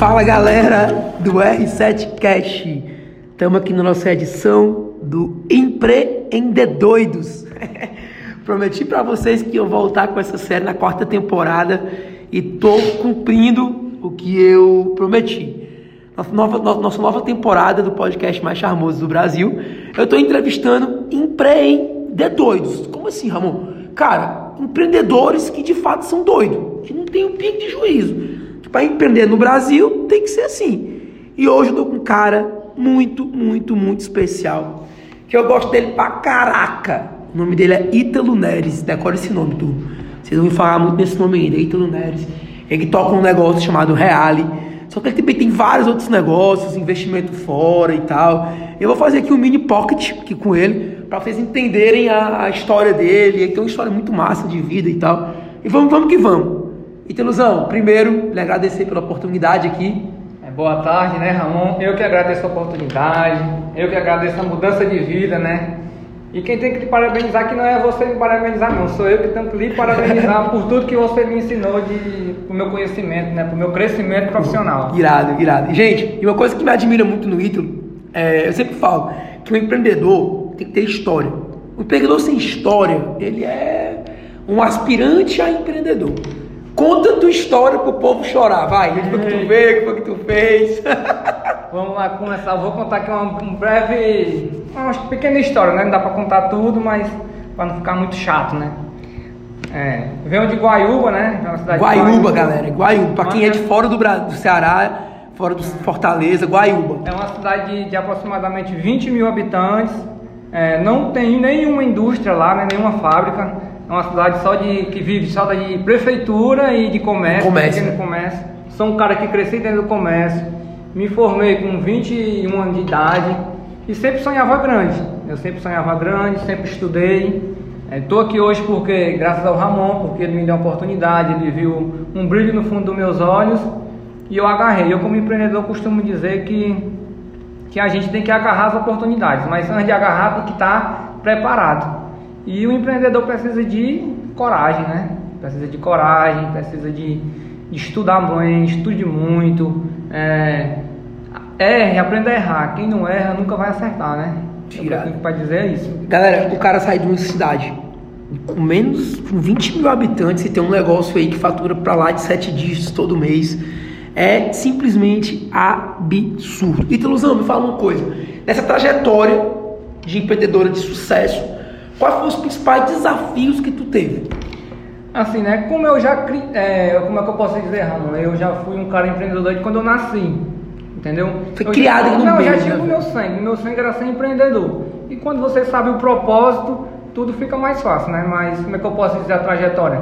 Fala galera do R7 Cash, estamos aqui na nossa edição do Empreendedoidos. Prometi para vocês que eu voltar com essa série na quarta temporada e tô cumprindo o que eu prometi. Nossa nova, nossa nova temporada do podcast mais charmoso do Brasil, eu estou entrevistando empreendedores. Como assim, Ramon? Cara, empreendedores que de fato são doidos, que não tem um pico de juízo para empreender no Brasil tem que ser assim. E hoje eu tô com um cara muito, muito, muito especial. Que eu gosto dele pra caraca. O nome dele é Ítalo Neres. Decora esse nome, tu. Vocês vão falar muito nesse nome ainda, Ítalo Neres. Ele toca um negócio chamado Reale. Só que ele também tem vários outros negócios, investimento fora e tal. Eu vou fazer aqui um mini pocket aqui com ele, para vocês entenderem a, a, história dele. Ele tem uma história muito massa de vida e tal. E vamos, vamos que vamos. Teluzão, primeiro, lhe agradecer pela oportunidade aqui. É, boa tarde, né, Ramon? Eu que agradeço a oportunidade, eu que agradeço a mudança de vida, né? E quem tem que te parabenizar que não é você me parabenizar, não. Sou eu que tenho que lhe parabenizar por tudo que você me ensinou de, pro meu conhecimento, né? Pro meu crescimento profissional. Irado, irado. Gente, e uma coisa que me admira muito no Ítalo, é, eu sempre falo que o empreendedor tem que ter história. O empreendedor sem história, ele é um aspirante a empreendedor. Conta a tua história pro povo chorar, vai. O que tu vê, o que foi que tu fez. Vamos lá começar. Eu vou contar aqui uma um breve, uma pequena história, né? Não dá pra contar tudo, mas pra não ficar muito chato, né? É, venho de Guaiúba, né? É cidade Guaiúba, Guaiúba, galera. Guaiúba. Pra quem é de fora do, Brasil, do Ceará, fora do Fortaleza, Guaiúba. É uma cidade de, de aproximadamente 20 mil habitantes. É, não tem nenhuma indústria lá, né? nenhuma fábrica. É uma cidade só de que vive só de prefeitura e de comércio, comércio. pequeno comércio. Sou um cara que cresci dentro do comércio. Me formei com 21 anos de idade e sempre sonhava grande. Eu sempre sonhava grande, sempre estudei. Estou é, aqui hoje porque, graças ao Ramon, porque ele me deu a oportunidade, ele viu um brilho no fundo dos meus olhos e eu agarrei. Eu, como empreendedor, costumo dizer que, que a gente tem que agarrar as oportunidades, mas antes de agarrar, tem que estar preparado. E o empreendedor precisa de coragem, né? Precisa de coragem, precisa de, de estudar bem, estude muito, é, erre, aprenda a errar. Quem não erra nunca vai acertar, né? Tirado. O que para dizer é isso. Galera, o cara sai de uma cidade com menos, com 20 mil habitantes e tem um negócio aí que fatura para lá de 7 dígitos todo mês. É simplesmente absurdo. Italusão, me fala uma coisa. Nessa trajetória de empreendedora de sucesso, Quais foram os principais desafios que tu teve? Assim, né? Como eu já é, como é que eu posso dizer, Ramon? Eu já fui um cara empreendedor de quando eu nasci. Entendeu? Foi eu criado já, no Não, eu já tinha né? o meu sangue. Meu sangue era ser empreendedor. E quando você sabe o propósito, tudo fica mais fácil, né? Mas como é que eu posso dizer a trajetória?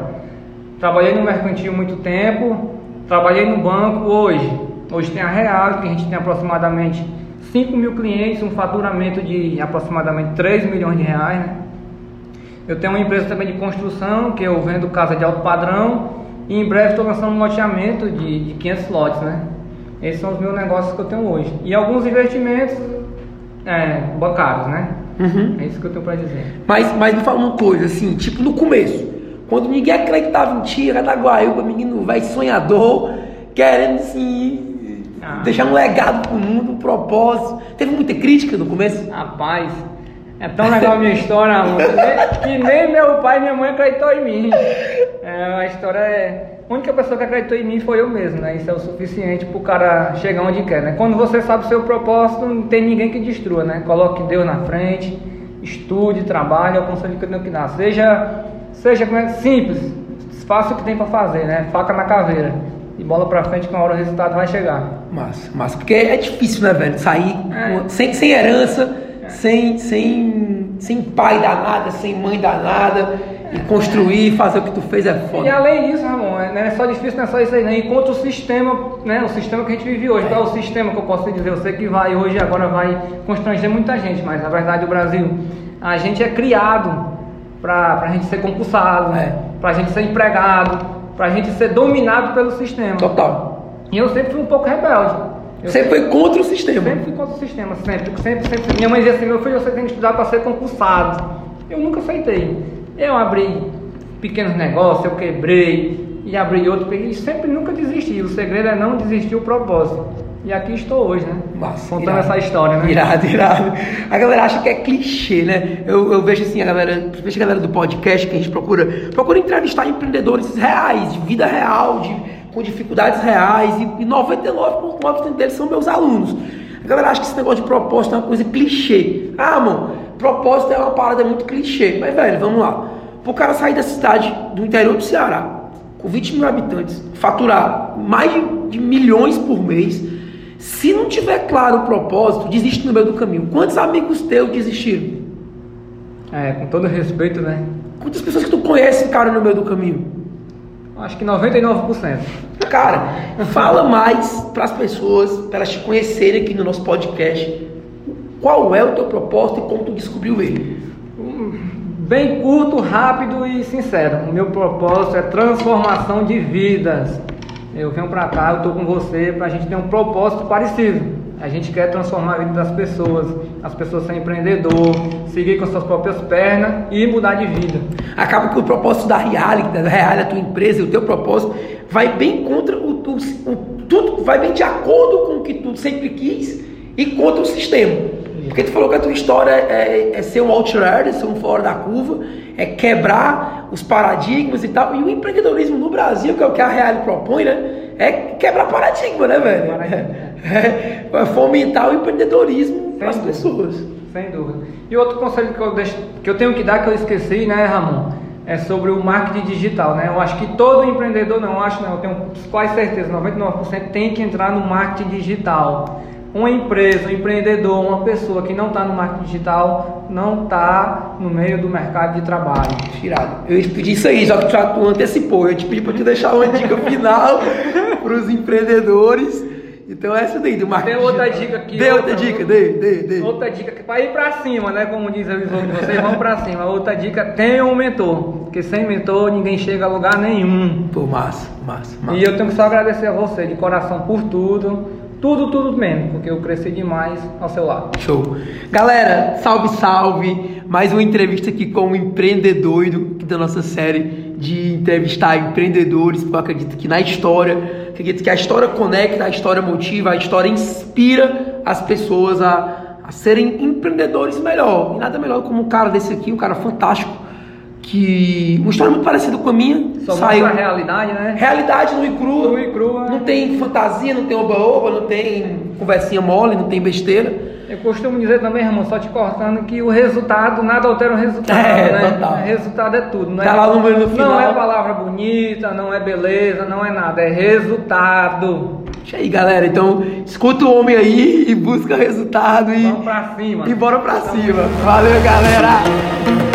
Trabalhei no mercantil muito tempo, trabalhei no banco hoje. Hoje tem a Real, que a gente tem aproximadamente 5 mil clientes, um faturamento de aproximadamente 3 milhões de reais, né? Eu tenho uma empresa também de construção, que eu vendo casa de alto padrão. E em breve estou lançando um loteamento de, de 500 lotes, né? Esses são os meus negócios que eu tenho hoje. E alguns investimentos é, bancários, né? Uhum. É isso que eu tenho para dizer. Mas, mas me fala uma coisa, assim, tipo no começo, quando ninguém acreditava em ti, era da Guaíba, menino vai sonhador, querendo assim, ah. deixar um legado pro mundo, um propósito. Teve muita crítica no começo? Rapaz, é tão legal a minha história, amor, que nem meu pai e minha mãe acreditou em mim. É, a história é. A única pessoa que acreditou em mim foi eu mesmo, né? Isso é o suficiente pro cara chegar onde quer, né? Quando você sabe o seu propósito, não tem ninguém que destrua, né? Coloque Deus na frente, estude, trabalhe, é o conselho que eu tenho que dar. Seja, seja como é, simples, faça o que tem para fazer, né? Faca na caveira. E bola pra frente que uma hora o resultado vai chegar. Massa, massa. Porque é difícil, né, velho? Sair é. sem, sem herança sem, sem, sem pai danada, sem mãe danada, e construir, fazer o que tu fez é foda. E além disso, Ramon, é, não é só difícil, não é só isso aí, né? Enquanto o sistema, né? O sistema que a gente vive hoje, é. qual é o sistema que eu posso dizer? Eu sei que vai hoje, agora vai constranger muita gente, mas na verdade o Brasil, a gente é criado para a gente ser concursado, é. para a gente ser empregado, para a gente ser dominado pelo sistema. Total. E eu sempre fui um pouco rebelde. Eu sempre foi contra o sistema. Sempre fui contra o sistema, sempre, sempre, sempre. Minha mãe dizia assim, meu filho, você tem que estudar para ser concursado. Eu nunca aceitei. Eu abri pequenos negócios, eu quebrei. e abrir outro, e sempre nunca desistir. O segredo é não desistir o propósito. E aqui estou hoje, né? Massa, Contando irado. essa história, né? Irado, irado. A galera acha que é clichê, né? Eu, eu vejo assim, a galera, principalmente a galera do podcast, que a gente procura, procura entrevistar empreendedores reais, de vida real, de, com dificuldades reais, e, e 99,9% deles são meus alunos. A galera acha que esse negócio de propósito é uma coisa clichê. Ah, mano, propósito é uma parada muito clichê. Mas, velho, vamos lá. Pro cara sair da cidade do interior do Ceará, com 20 mil habitantes, faturar mais de, de milhões por mês, se não tiver claro o propósito, desiste no meio do caminho. Quantos amigos teus desistiram? É, com todo respeito, né? Quantas pessoas que tu conhece, cara, no meio do caminho? Acho que 99%. Cara, fala mais para as pessoas, para elas te conhecerem aqui no nosso podcast. Qual é o teu propósito e como tu descobriu ele? Bem curto, rápido e sincero. O meu propósito é transformação de vidas. Eu venho pra cá, eu tô com você pra gente ter um propósito parecido. A gente quer transformar a vida das pessoas, as pessoas serem empreendedor, seguir com suas próprias pernas e mudar de vida. Acaba que o propósito da Reality, da Reality, a tua empresa e o teu propósito vai bem contra o, o, o tudo, vai bem de acordo com o que tu sempre quis e contra o sistema. Porque tu falou que a tua história é, é ser um outlier, ser um fora da curva, é quebrar os paradigmas e tal. E o empreendedorismo no Brasil, que é o que a Real propõe, né? É quebrar paradigma, né, velho? É, é fomentar o empreendedorismo para as pessoas. Sem dúvida. E outro conselho que eu, deixo, que eu tenho que dar, que eu esqueci, né, Ramon? É sobre o marketing digital, né? Eu acho que todo empreendedor, não acho não, eu tenho quase certeza, 99% tem que entrar no marketing digital. Uma empresa, um empreendedor, uma pessoa que não está no marketing digital, não está no meio do mercado de trabalho. Tirado. Eu pedir isso aí, já que tu- antecipou. Eu te pedir para te deixar uma dica final para os empreendedores. Então essa daí do marketing. Tem outra dica aqui, Dê outra outra- dica, dê, dê, dê. Outra dica que para ir para cima, né? Como diz a visão de vocês, vão para cima. Outra dica, tenha um mentor, porque sem mentor ninguém chega a lugar nenhum. Pô, massa, massa, massa. E eu tenho que só agradecer a você de coração por tudo, tudo, tudo mesmo, porque eu cresci demais ao seu lado. Show. Galera, salve, salve. Mais uma entrevista aqui com o Empreendedoido, aqui da nossa série de entrevistar empreendedores. Eu acredito que na história, acredito que a história conecta, a história motiva, a história inspira as pessoas a, a serem empreendedores melhor. E nada melhor como um cara desse aqui, um cara fantástico, que uma história muito parecida com a minha. Só saiu a realidade, né? realidade nua e crua. Nua e crua, Não né? tem fantasia, não tem oba-oba, não tem conversinha mole, não tem besteira. Eu costumo dizer também, Ramon, só te cortando, que o resultado, nada altera o resultado, É, né? total. Resultado é tudo. Não Tá é, lá o número no final. Não é palavra bonita, não é beleza, não é nada, é resultado. Isso aí, galera. Então, escuta o homem aí e busca resultado e, Vamos pra cima. e bora pra cima. Valeu, galera!